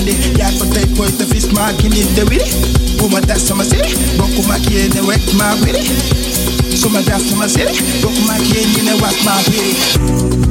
kindi Yak potek koy the fish marking in the my Uma and they siri my maki So my ma wiri Suma city. sama siri my maki they wak my wiri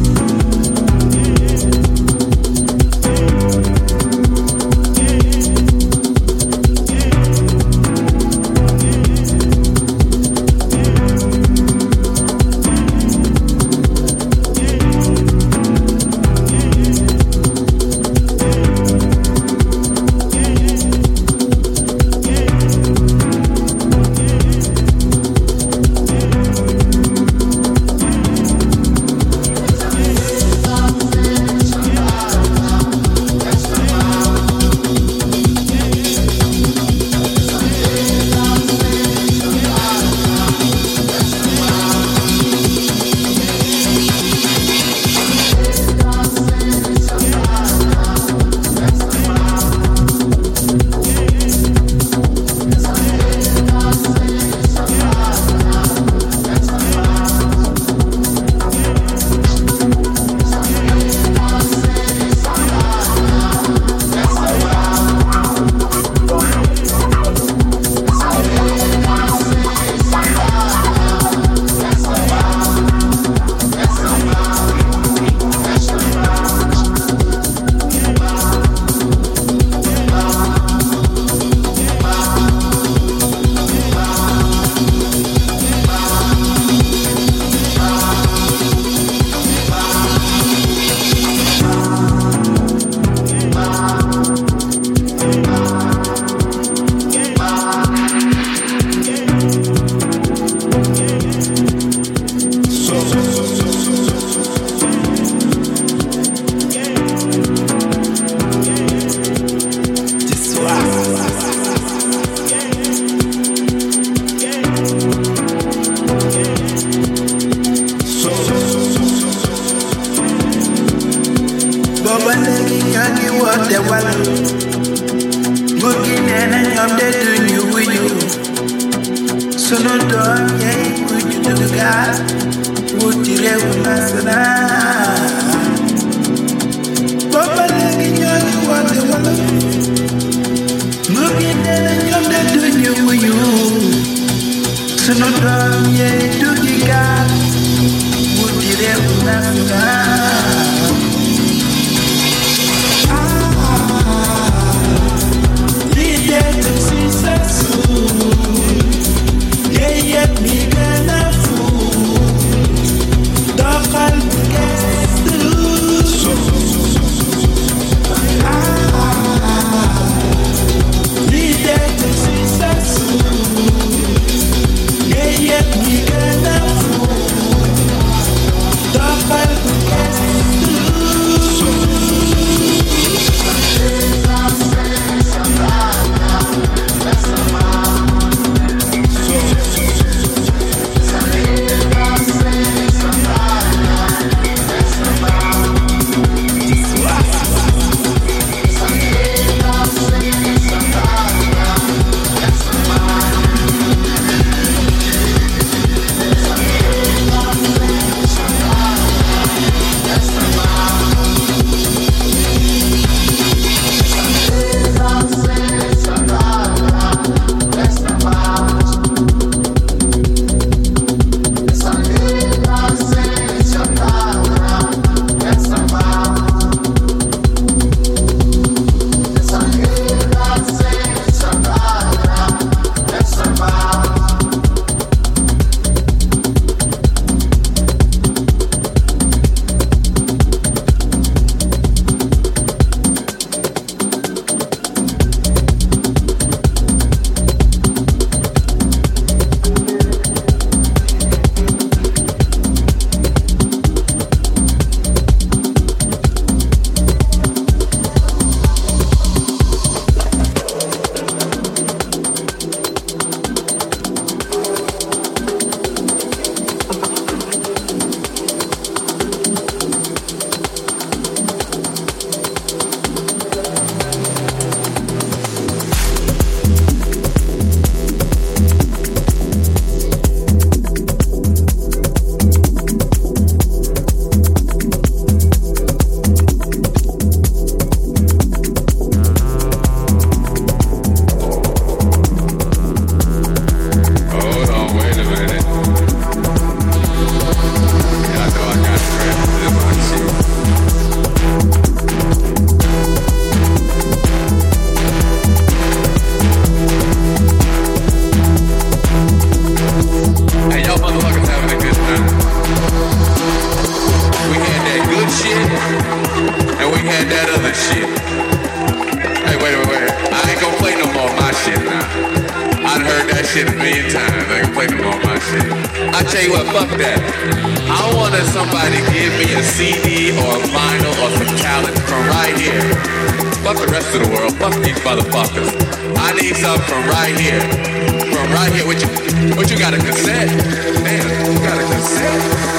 you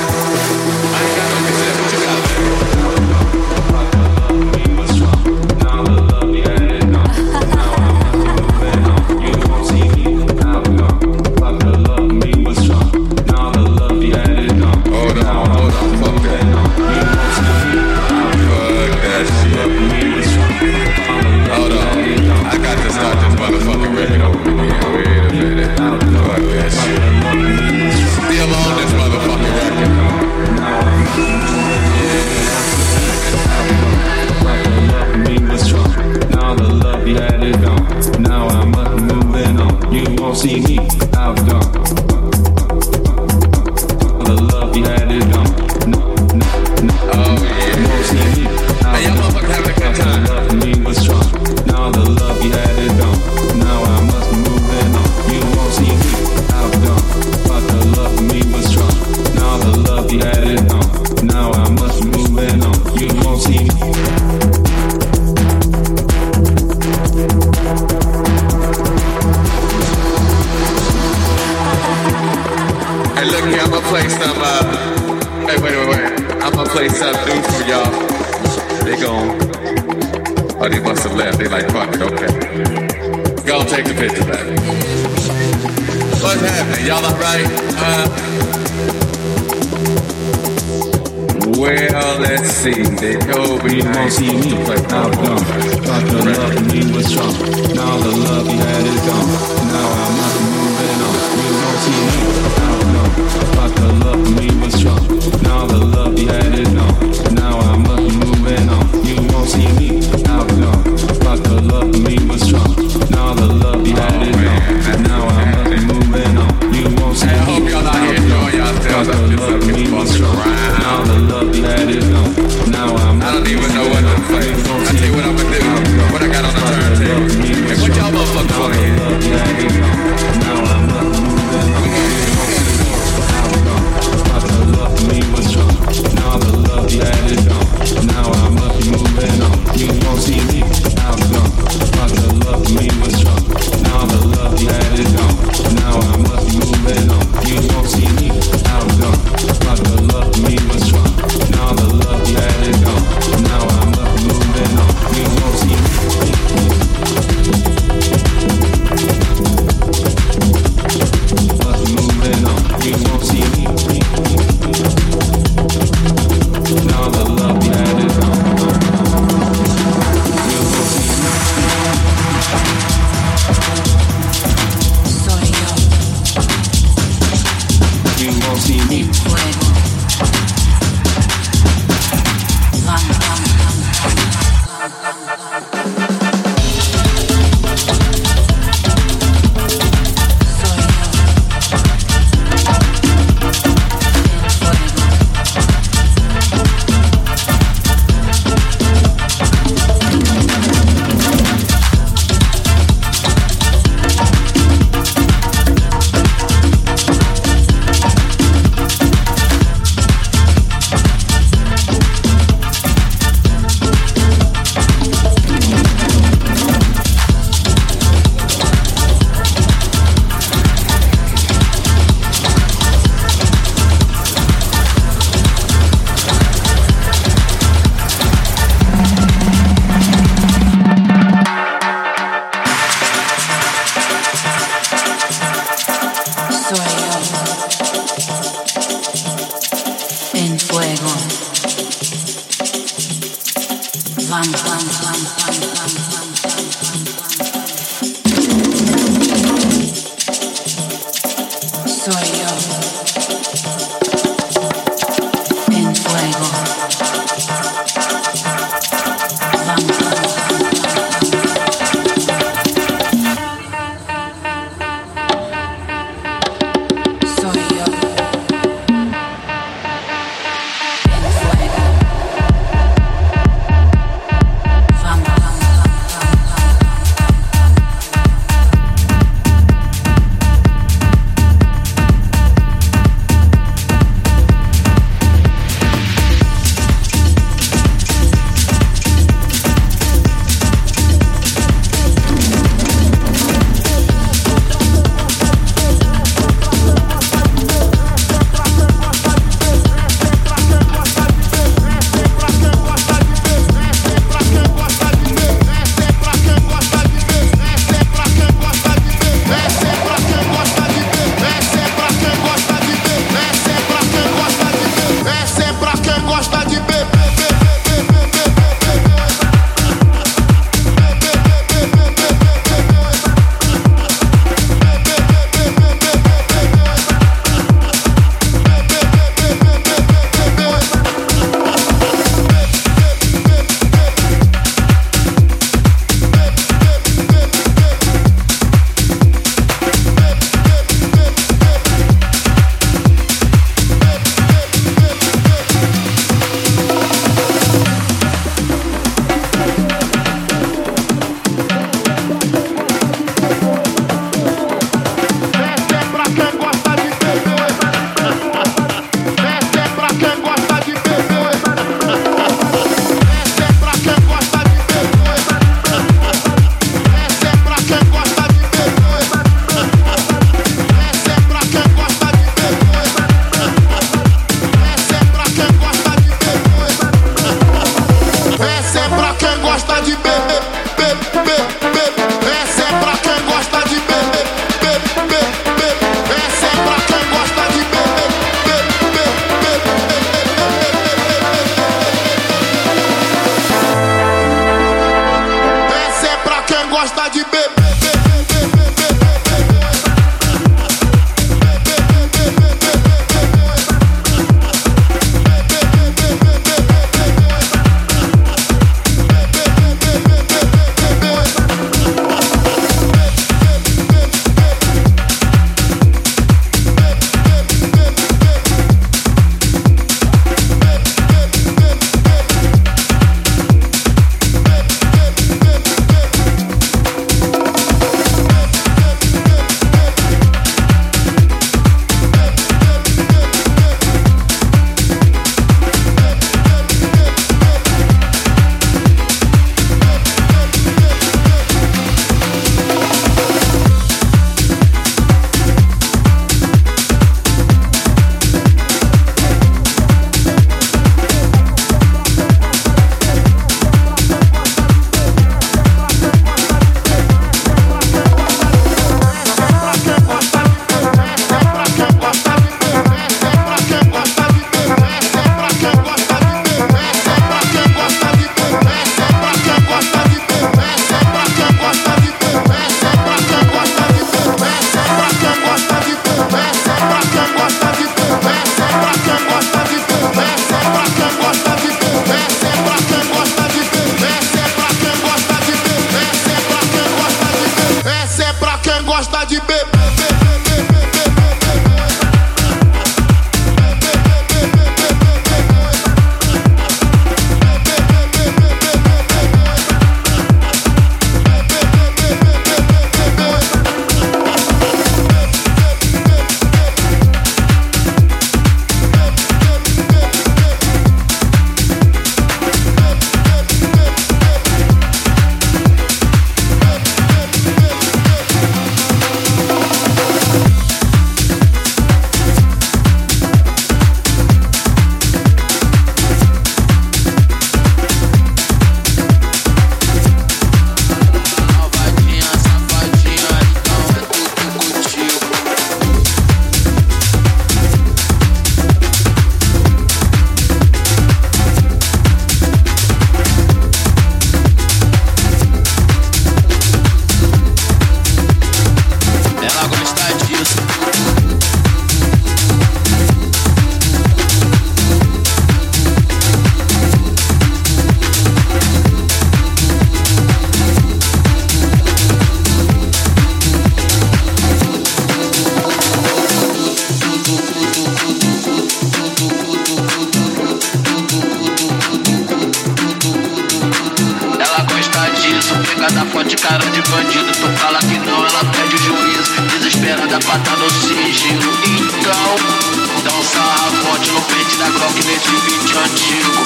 antigo.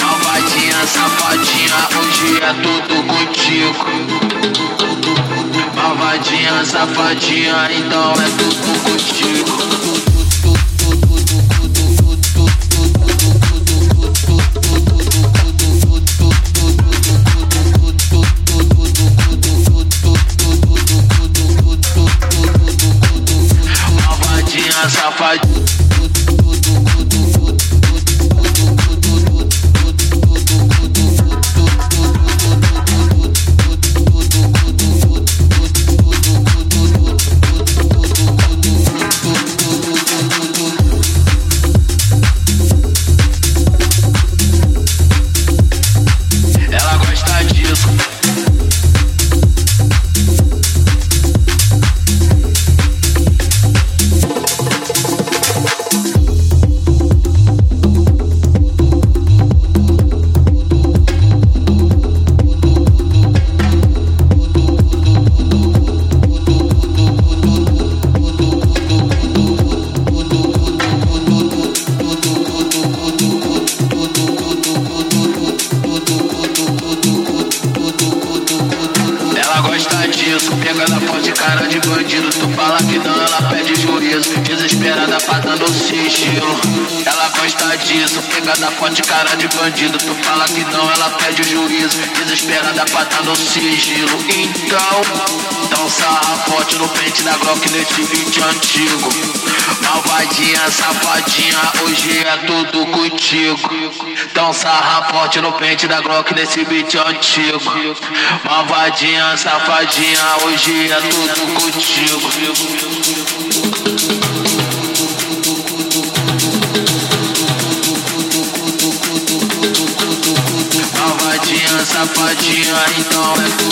Malvadinha, safadinha, hoje é tudo contigo. Malvadinha, safadinha, então é tudo contigo. No sigilo. Então, um sarra forte no pente da Glock nesse beat antigo. Malvadinha, safadinha, hoje é tudo contigo. Um sarra forte no pente da Glock nesse beat antigo. Malvadinha, safadinha, hoje é tudo contigo. Safadinha, então é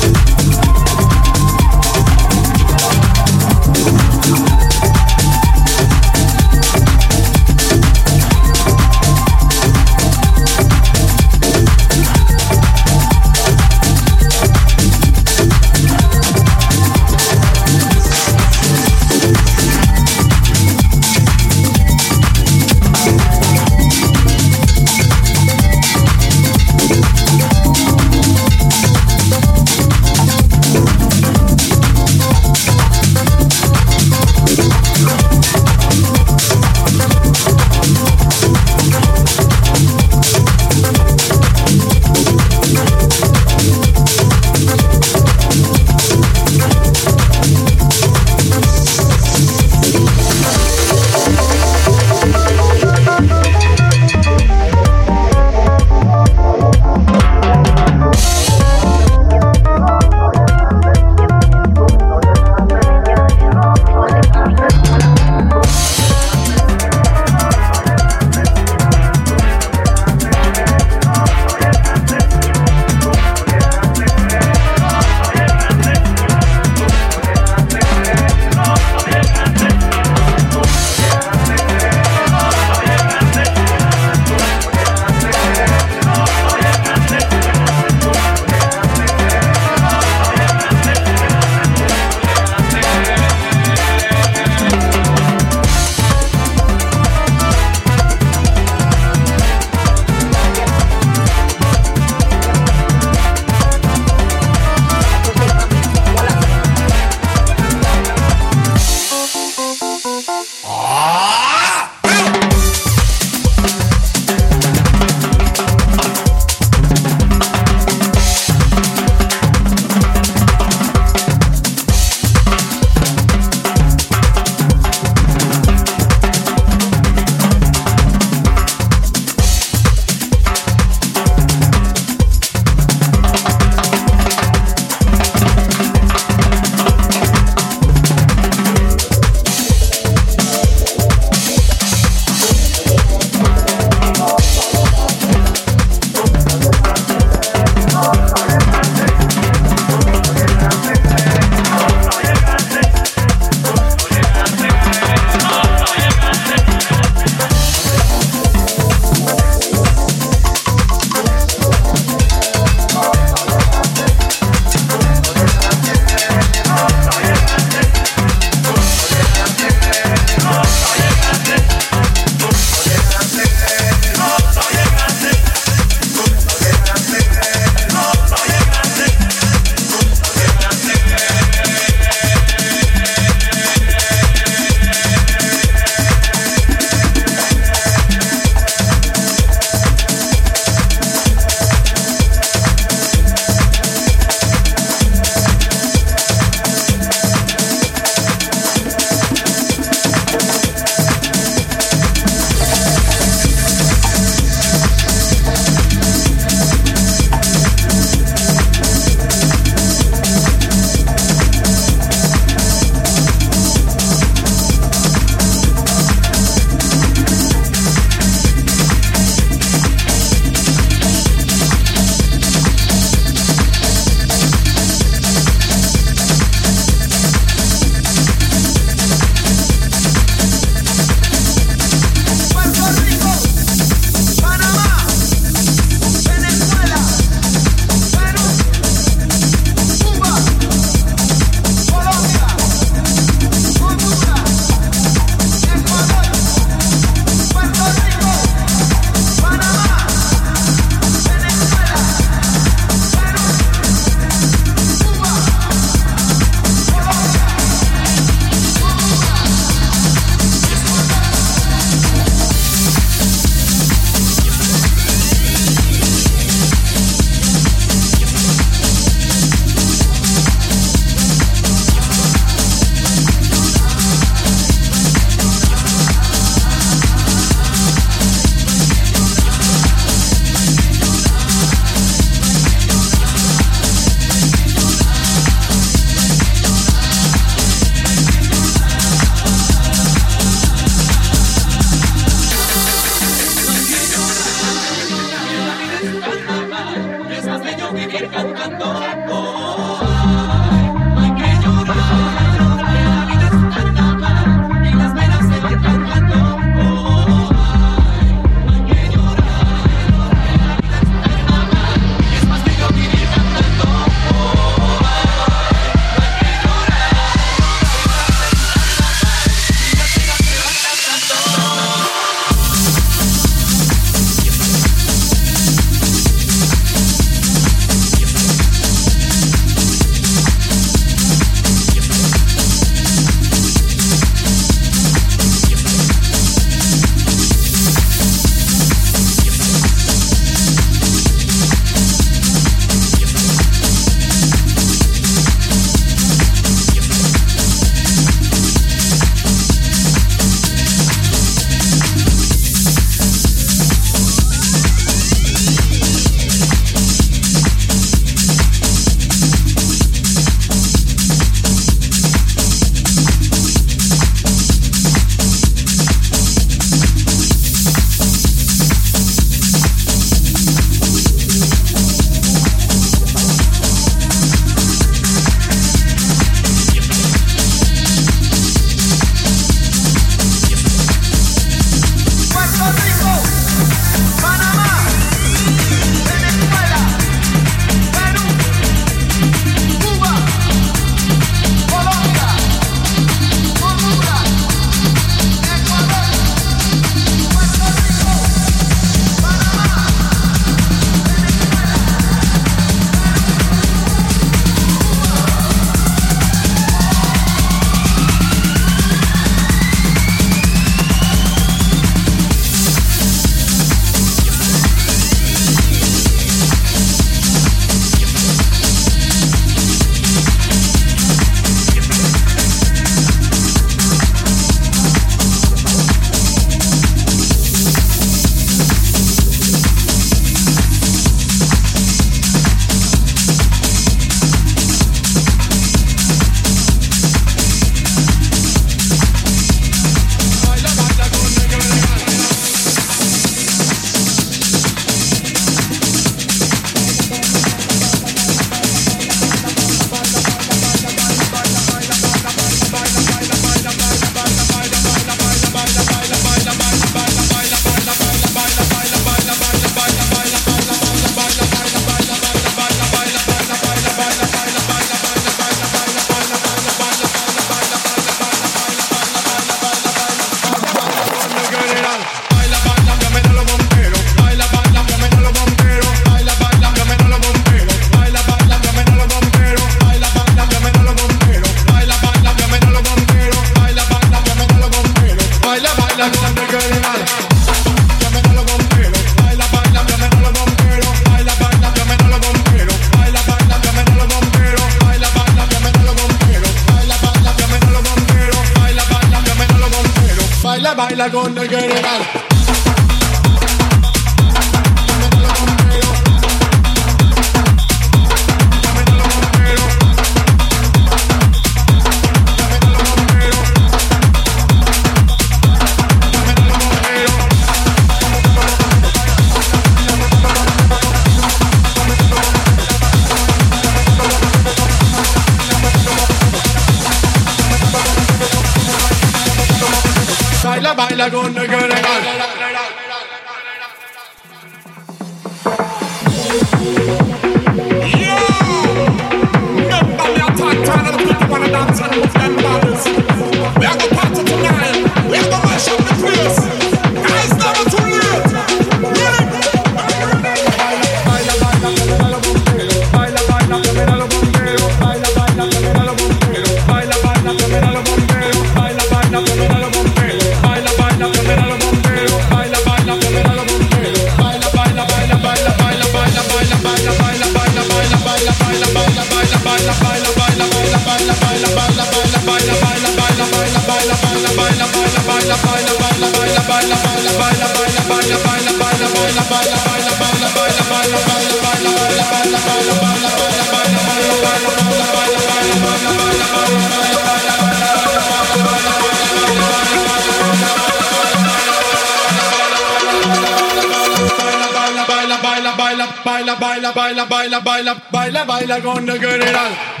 baila, con el general.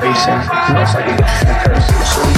Listen, no fucking curse.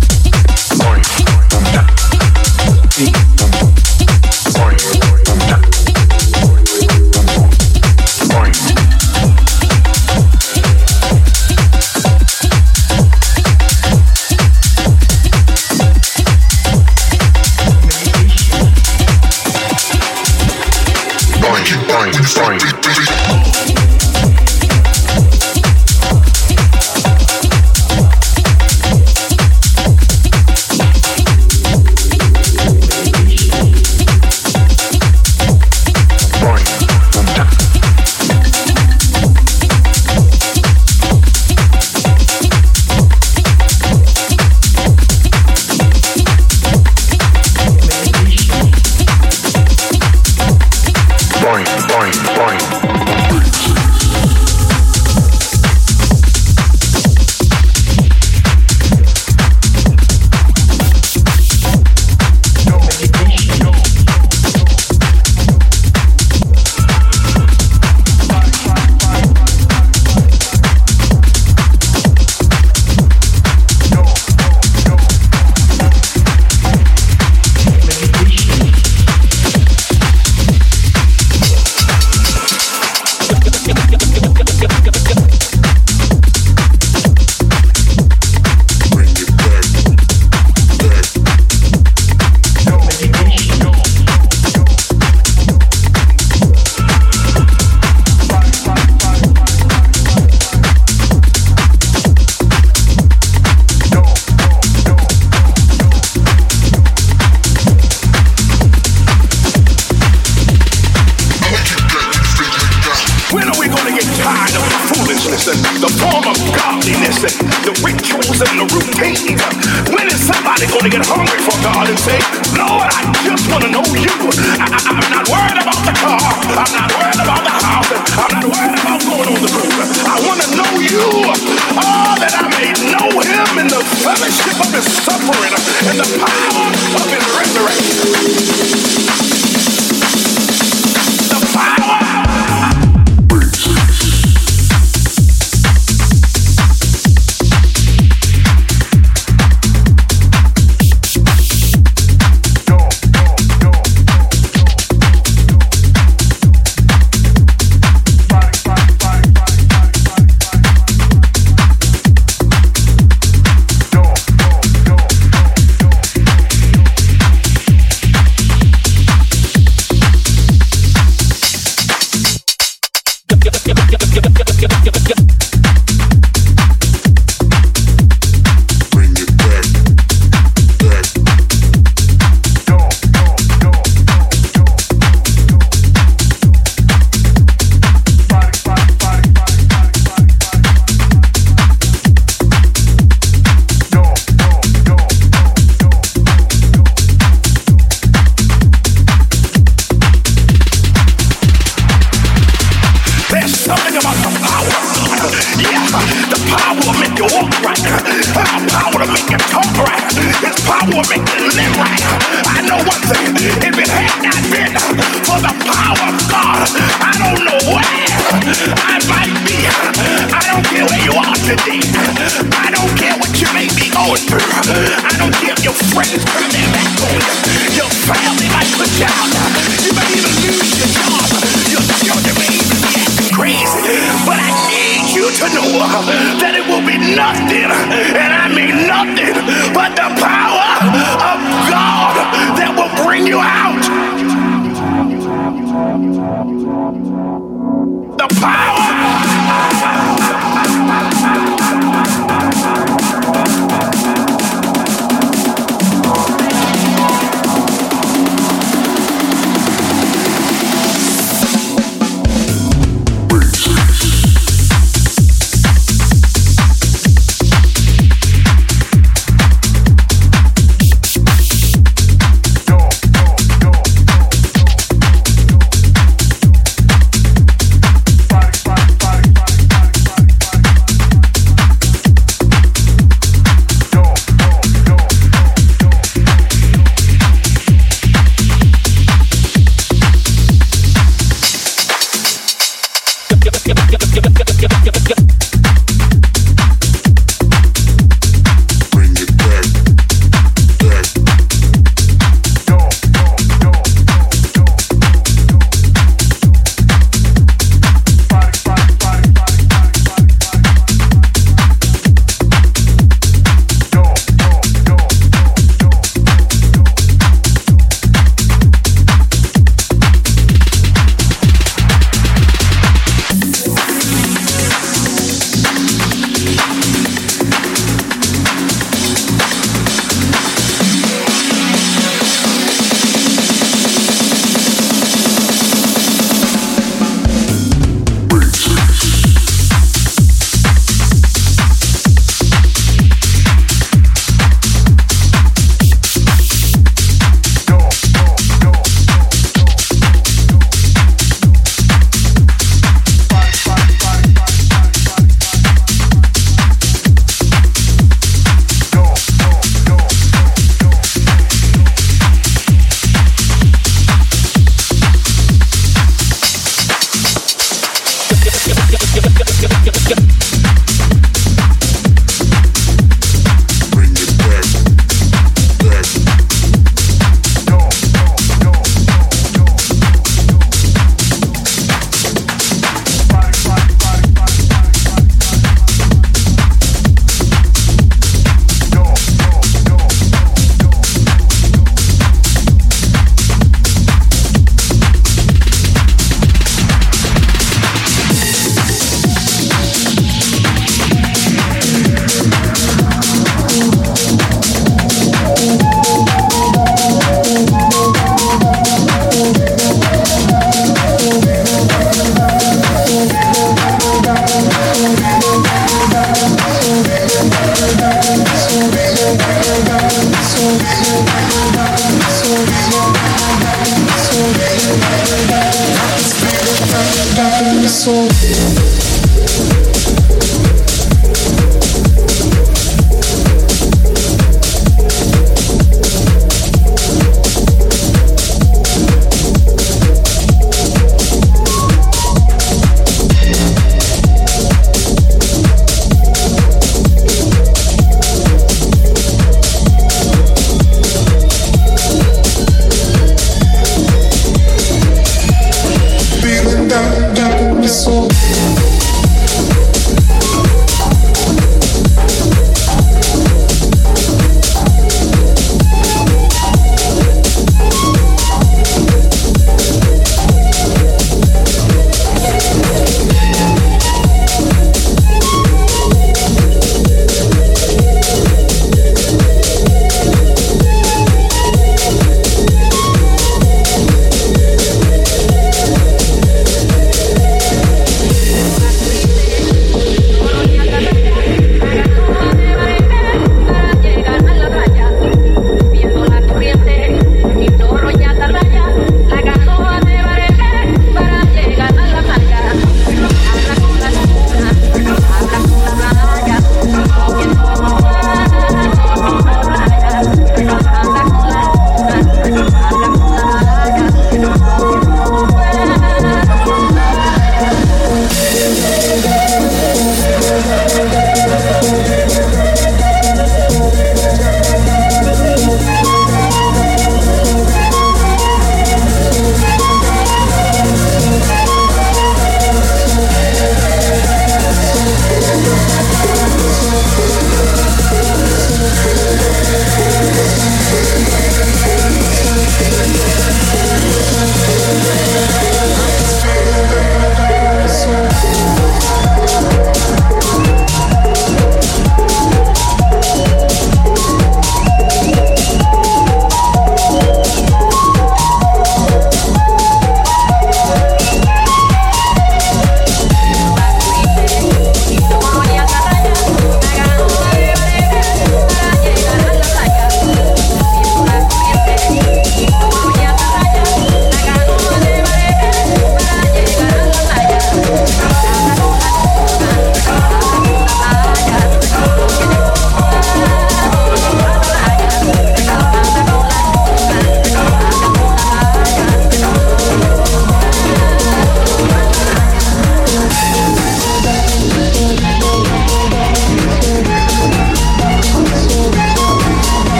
Music. right. Power to make it talk right. His power to make it live right. I know one thing. If it had not been for the power of God, I don't know where I might be. I don't care where you are today. I don't care what you may be going. I don't care if your friends turn their back on you. to know that it will be nothing, and I mean nothing, but the power of God that will bring you out.